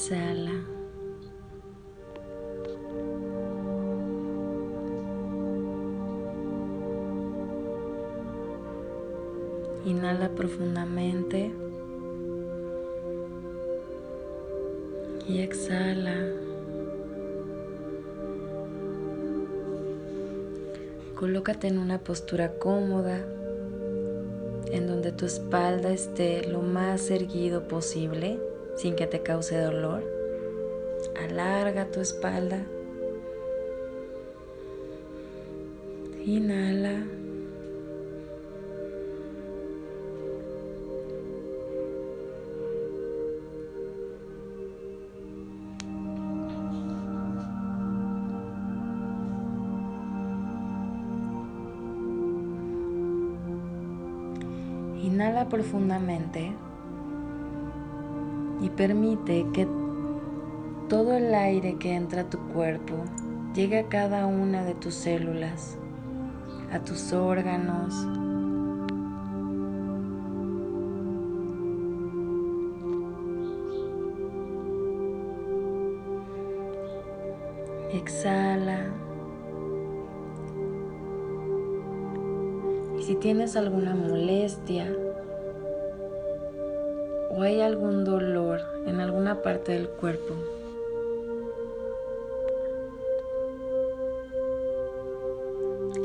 exhala. Inhala profundamente y exhala. Colócate en una postura cómoda en donde tu espalda esté lo más erguido posible sin que te cause dolor. Alarga tu espalda. Inhala. Inhala profundamente y permite que todo el aire que entra a tu cuerpo llegue a cada una de tus células, a tus órganos. Exhala. Y si tienes alguna molestia, hay algún dolor en alguna parte del cuerpo.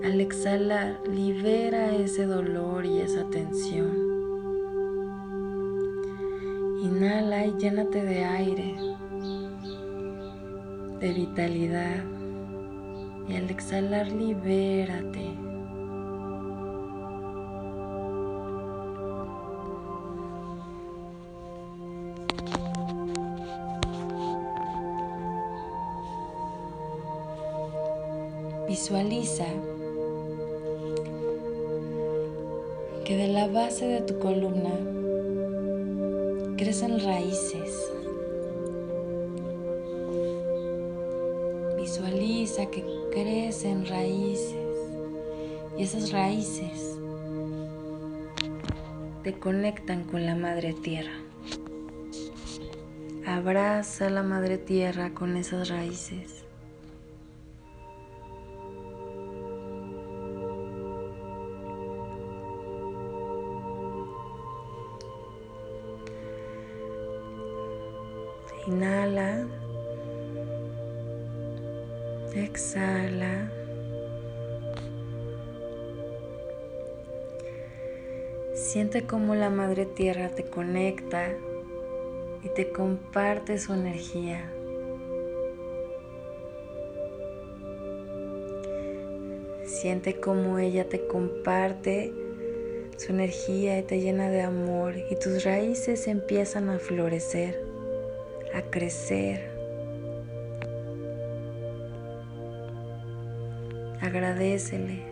Al exhalar, libera ese dolor y esa tensión. Inhala y llénate de aire, de vitalidad. Y al exhalar, libérate. Visualiza que de la base de tu columna crecen raíces. Visualiza que crecen raíces y esas raíces te conectan con la madre tierra. Abraza a la madre tierra con esas raíces. Inhala. Exhala. Siente cómo la Madre Tierra te conecta y te comparte su energía. Siente cómo ella te comparte su energía y te llena de amor y tus raíces empiezan a florecer a crecer. Agradecele,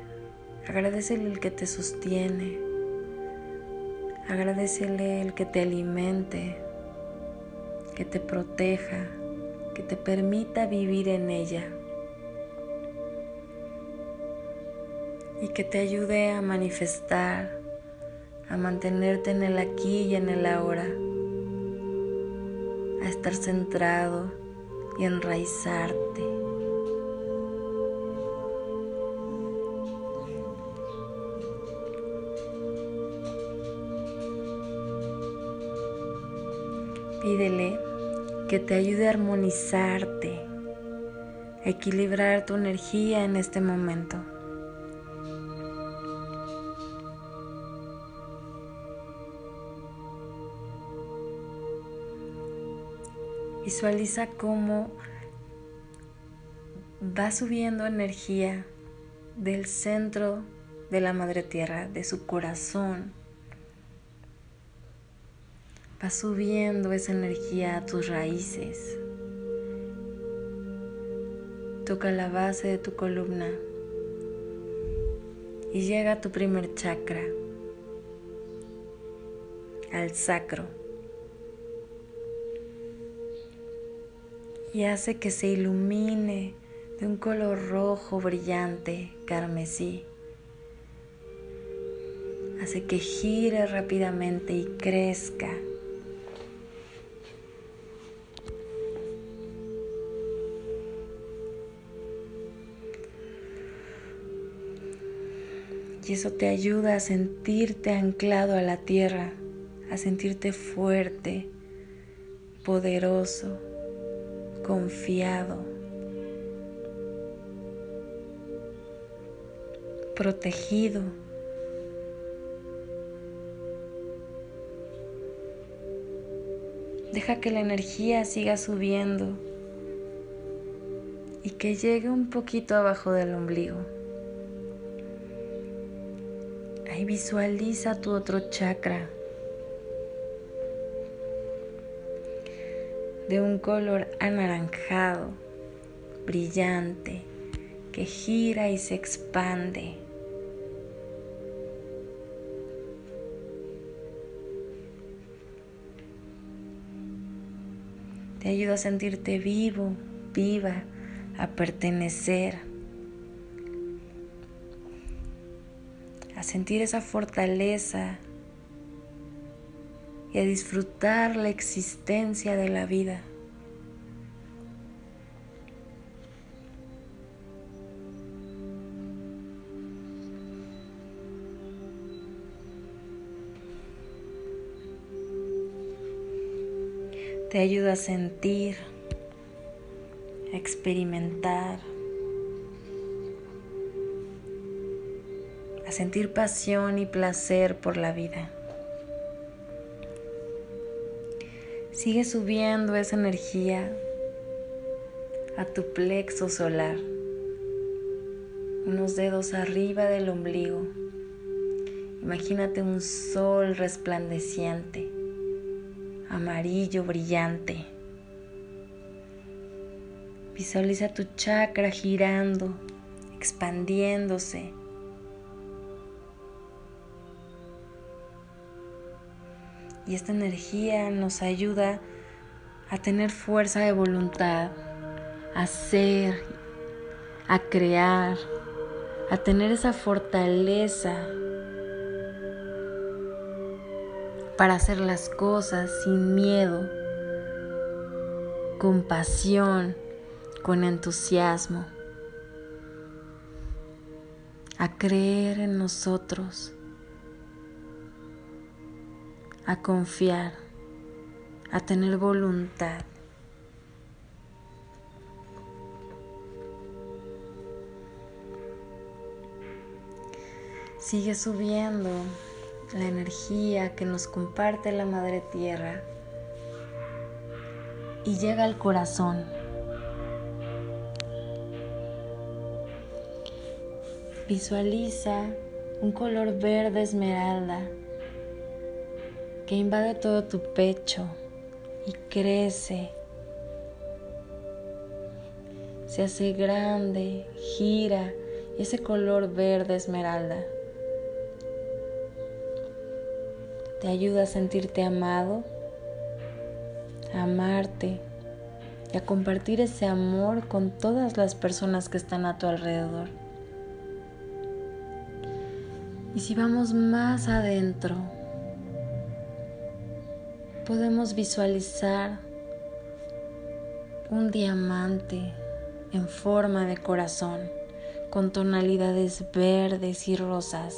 agradecele el que te sostiene, agradecele el que te alimente, que te proteja, que te permita vivir en ella. Y que te ayude a manifestar, a mantenerte en el aquí y en el ahora estar centrado y enraizarte. Pídele que te ayude a armonizarte, a equilibrar tu energía en este momento. Visualiza cómo va subiendo energía del centro de la Madre Tierra, de su corazón. Va subiendo esa energía a tus raíces. Toca la base de tu columna y llega a tu primer chakra, al sacro. y hace que se ilumine de un color rojo brillante, carmesí. Hace que gire rápidamente y crezca. Y eso te ayuda a sentirte anclado a la tierra, a sentirte fuerte, poderoso, confiado, protegido. Deja que la energía siga subiendo y que llegue un poquito abajo del ombligo. Ahí visualiza tu otro chakra de un color anaranjado, brillante, que gira y se expande. Te ayuda a sentirte vivo, viva, a pertenecer, a sentir esa fortaleza y a disfrutar la existencia de la vida. Te ayuda a sentir, a experimentar, a sentir pasión y placer por la vida. Sigue subiendo esa energía a tu plexo solar, unos dedos arriba del ombligo. Imagínate un sol resplandeciente, amarillo brillante. Visualiza tu chakra girando, expandiéndose Y esta energía nos ayuda a tener fuerza de voluntad, a ser, a crear, a tener esa fortaleza para hacer las cosas sin miedo, con pasión, con entusiasmo, a creer en nosotros a confiar, a tener voluntad. Sigue subiendo la energía que nos comparte la Madre Tierra y llega al corazón. Visualiza un color verde esmeralda que invade todo tu pecho y crece. Se hace grande, gira y ese color verde esmeralda te ayuda a sentirte amado, a amarte y a compartir ese amor con todas las personas que están a tu alrededor. Y si vamos más adentro, podemos visualizar un diamante en forma de corazón con tonalidades verdes y rosas.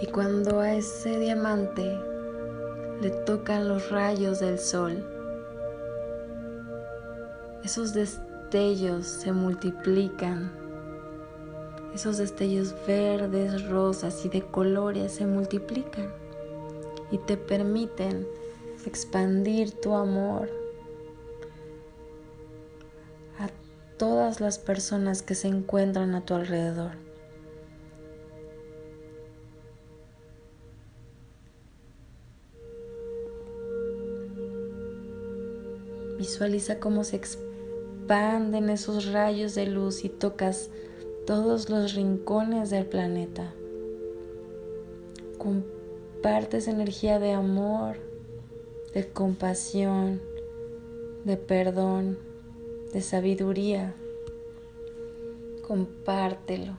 Y cuando a ese diamante le tocan los rayos del sol, esos destellos se multiplican. Esos destellos verdes, rosas y de colores se multiplican y te permiten expandir tu amor a todas las personas que se encuentran a tu alrededor. Visualiza cómo se expande expanden esos rayos de luz y tocas todos los rincones del planeta. Compartes energía de amor, de compasión, de perdón, de sabiduría. Compártelo.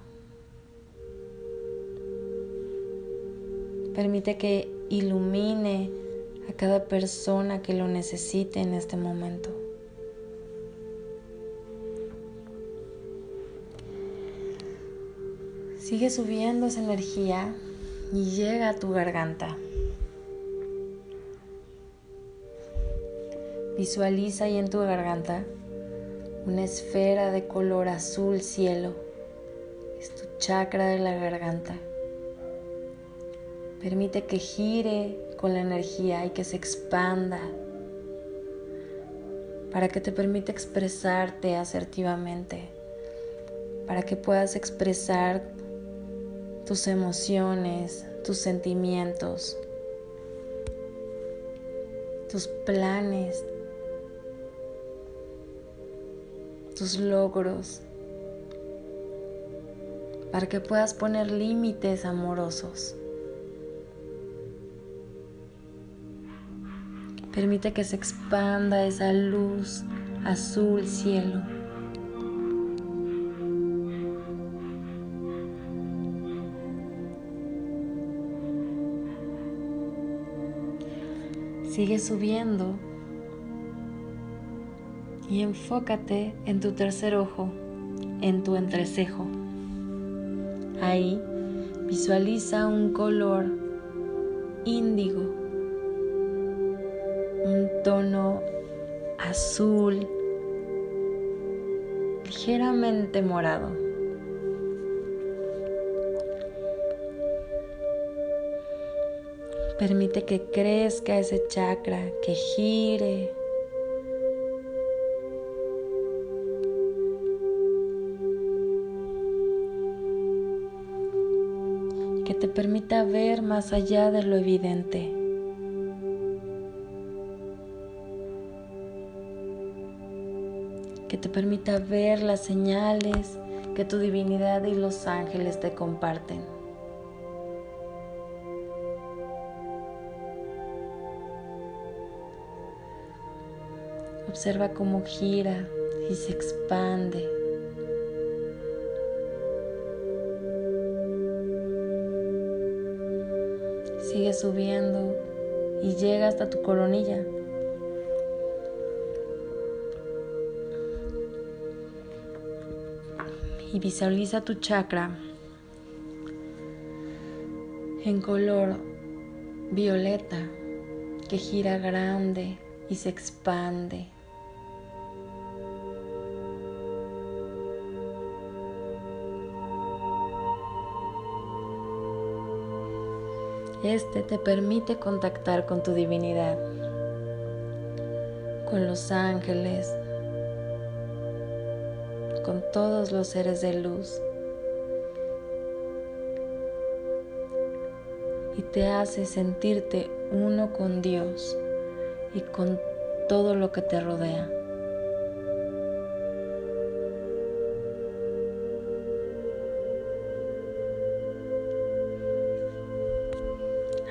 Permite que ilumine a cada persona que lo necesite en este momento. Sigue subiendo esa energía y llega a tu garganta. Visualiza ahí en tu garganta una esfera de color azul cielo. Es tu chakra de la garganta. Permite que gire con la energía y que se expanda para que te permita expresarte asertivamente, para que puedas expresar tus emociones, tus sentimientos, tus planes, tus logros, para que puedas poner límites amorosos. Permite que se expanda esa luz azul cielo. Sigue subiendo y enfócate en tu tercer ojo, en tu entrecejo. Ahí visualiza un color índigo, un tono azul, ligeramente morado. Permite que crezca ese chakra, que gire, te permita ver más allá de lo evidente. Que te permita ver las señales que tu divinidad y los ángeles te comparten. Observa cómo gira y se expande. Sigue subiendo y llega hasta tu coronilla. Y visualiza tu chakra en color violeta que gira grande y se expande. Este te permite contactar con tu divinidad, con los ángeles, con todos los seres de luz. Y te hace sentirte uno con Dios y con todo lo que te rodea.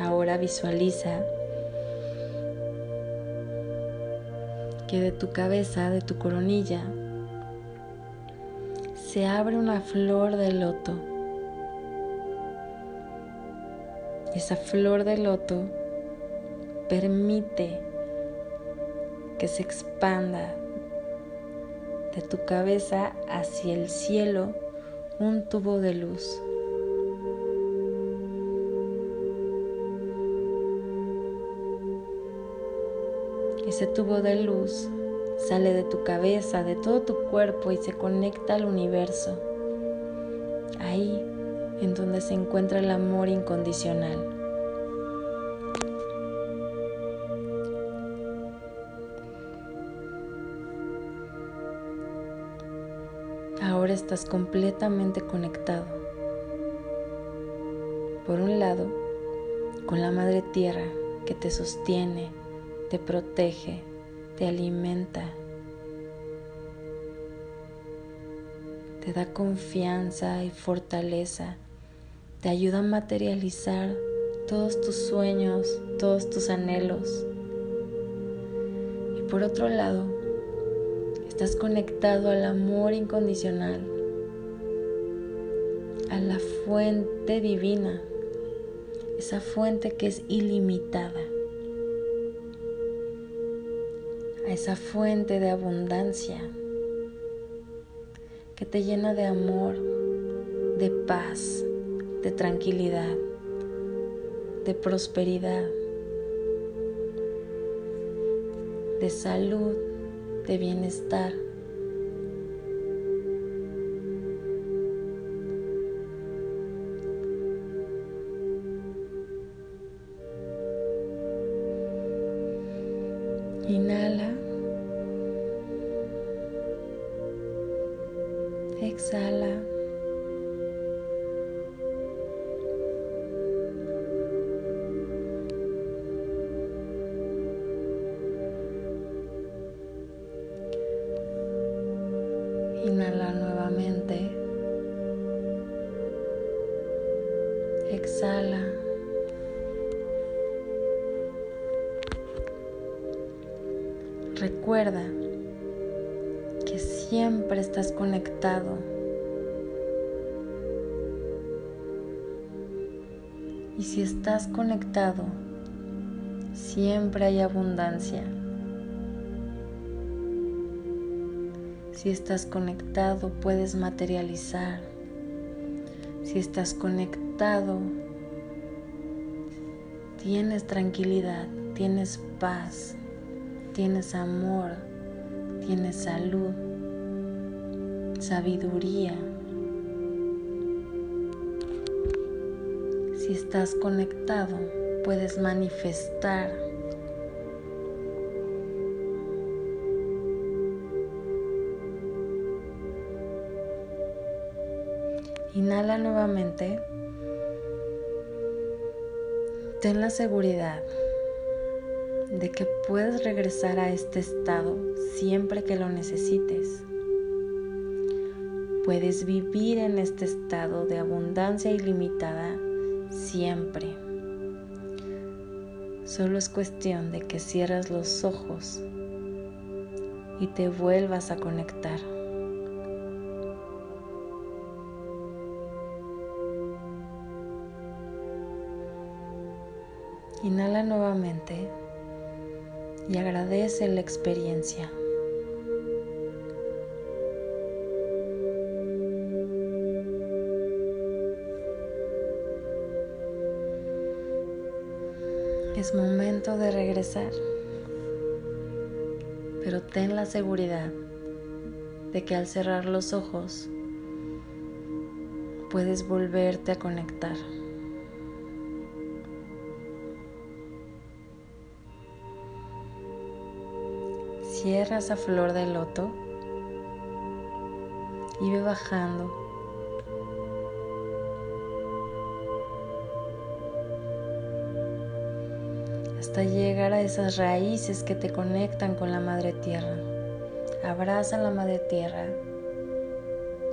Ahora visualiza que de tu cabeza, de tu coronilla, se abre una flor de loto. Esa flor de loto permite que se expanda de tu cabeza hacia el cielo un tubo de luz. Ese tubo de luz sale de tu cabeza, de todo tu cuerpo y se conecta al universo. Ahí en donde se encuentra el amor incondicional. Ahora estás completamente conectado. Por un lado, con la Madre Tierra que te sostiene, te protege, te alimenta, te da confianza y fortaleza, te ayuda a materializar todos tus sueños, todos tus anhelos. Y por otro lado, estás conectado al amor incondicional, a la fuente divina. esa fuente que es ilimitada, esa fuente de abundancia que te llena de amor, de paz, de tranquilidad, de prosperidad, de salud, de bienestar. Inhala. Exhala. Estás conectado. Y si estás conectado, siempre hay abundancia. Si estás conectado, puedes materializar. Si estás conectado, tienes tranquilidad, tienes paz tienes amor, tienes salud, sabiduría. Si estás conectado, puedes manifestar. Inhala nuevamente. Ten la seguridad de que puedes regresar a este estado siempre que lo necesites. Puedes vivir en este estado de abundancia ilimitada siempre. Solo es cuestión de que cierras los ojos y te vuelvas a conectar. Inhala nuevamente y agradece la experiencia. Es momento de regresar, pero ten la seguridad de que al cerrar los ojos puedes volverte a conectar. Cierra esa flor de loto y ve bajando. Hasta llegar a esas raíces que te conectan con la madre tierra. Abraza a la madre tierra.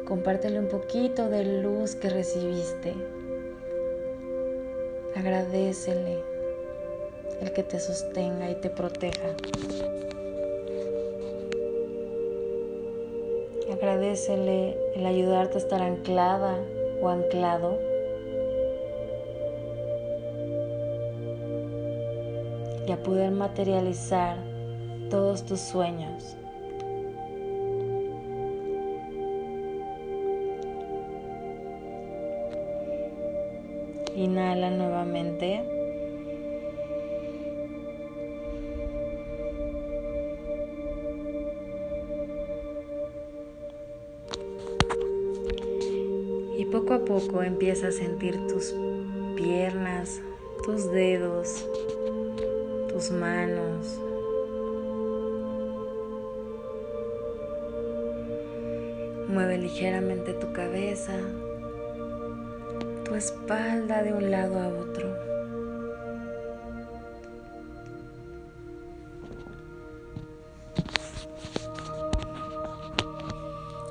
Compártele un poquito de luz que recibiste. Agradecele el que te sostenga y te proteja. Agradecele el ayudarte a estar anclada o anclado. Y a poder materializar todos tus sueños. Inhala nuevamente. poco a poco empieza a sentir tus piernas, tus dedos, manos. Mueve ligeramente tu cabeza, tu espalda de un lado a otro.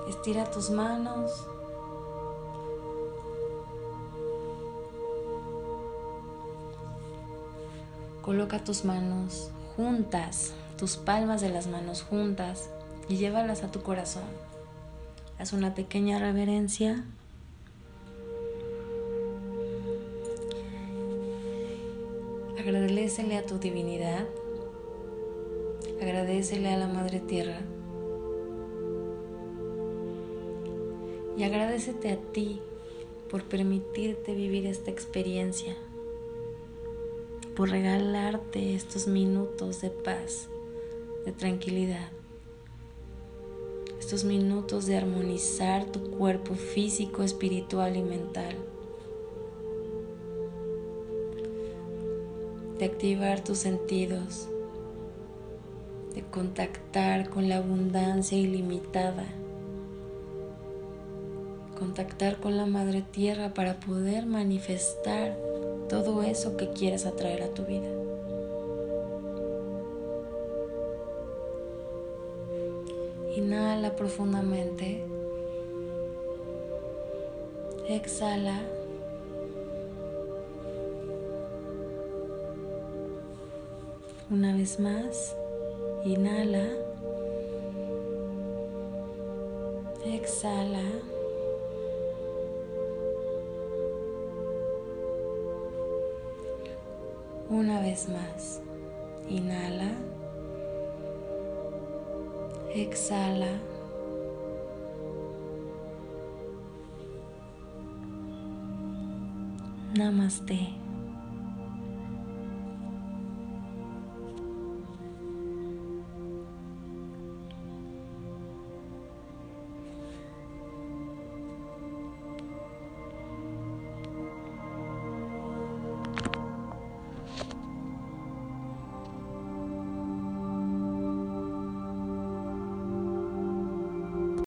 Estira tus manos Coloca tus manos juntas, tus palmas de las manos juntas y llévalas a tu corazón. Haz una pequeña reverencia. Agradecele a tu divinidad. Agradecele a la Madre Tierra. Y agradecete a ti por permitirte vivir esta experiencia, por regalarte estos minutos de paz, de tranquilidad, estos minutos de armonizar tu cuerpo físico, espiritual y mental. de activar tus sentidos, de contactar con la abundancia ilimitada, contactar con la Madre Tierra para poder manifestar todo eso que quieres atraer a tu vida. Inhala profundamente. Exhala. Una vez más, inhala. Exhala. Una vez más, inhala. Exhala. Namaste.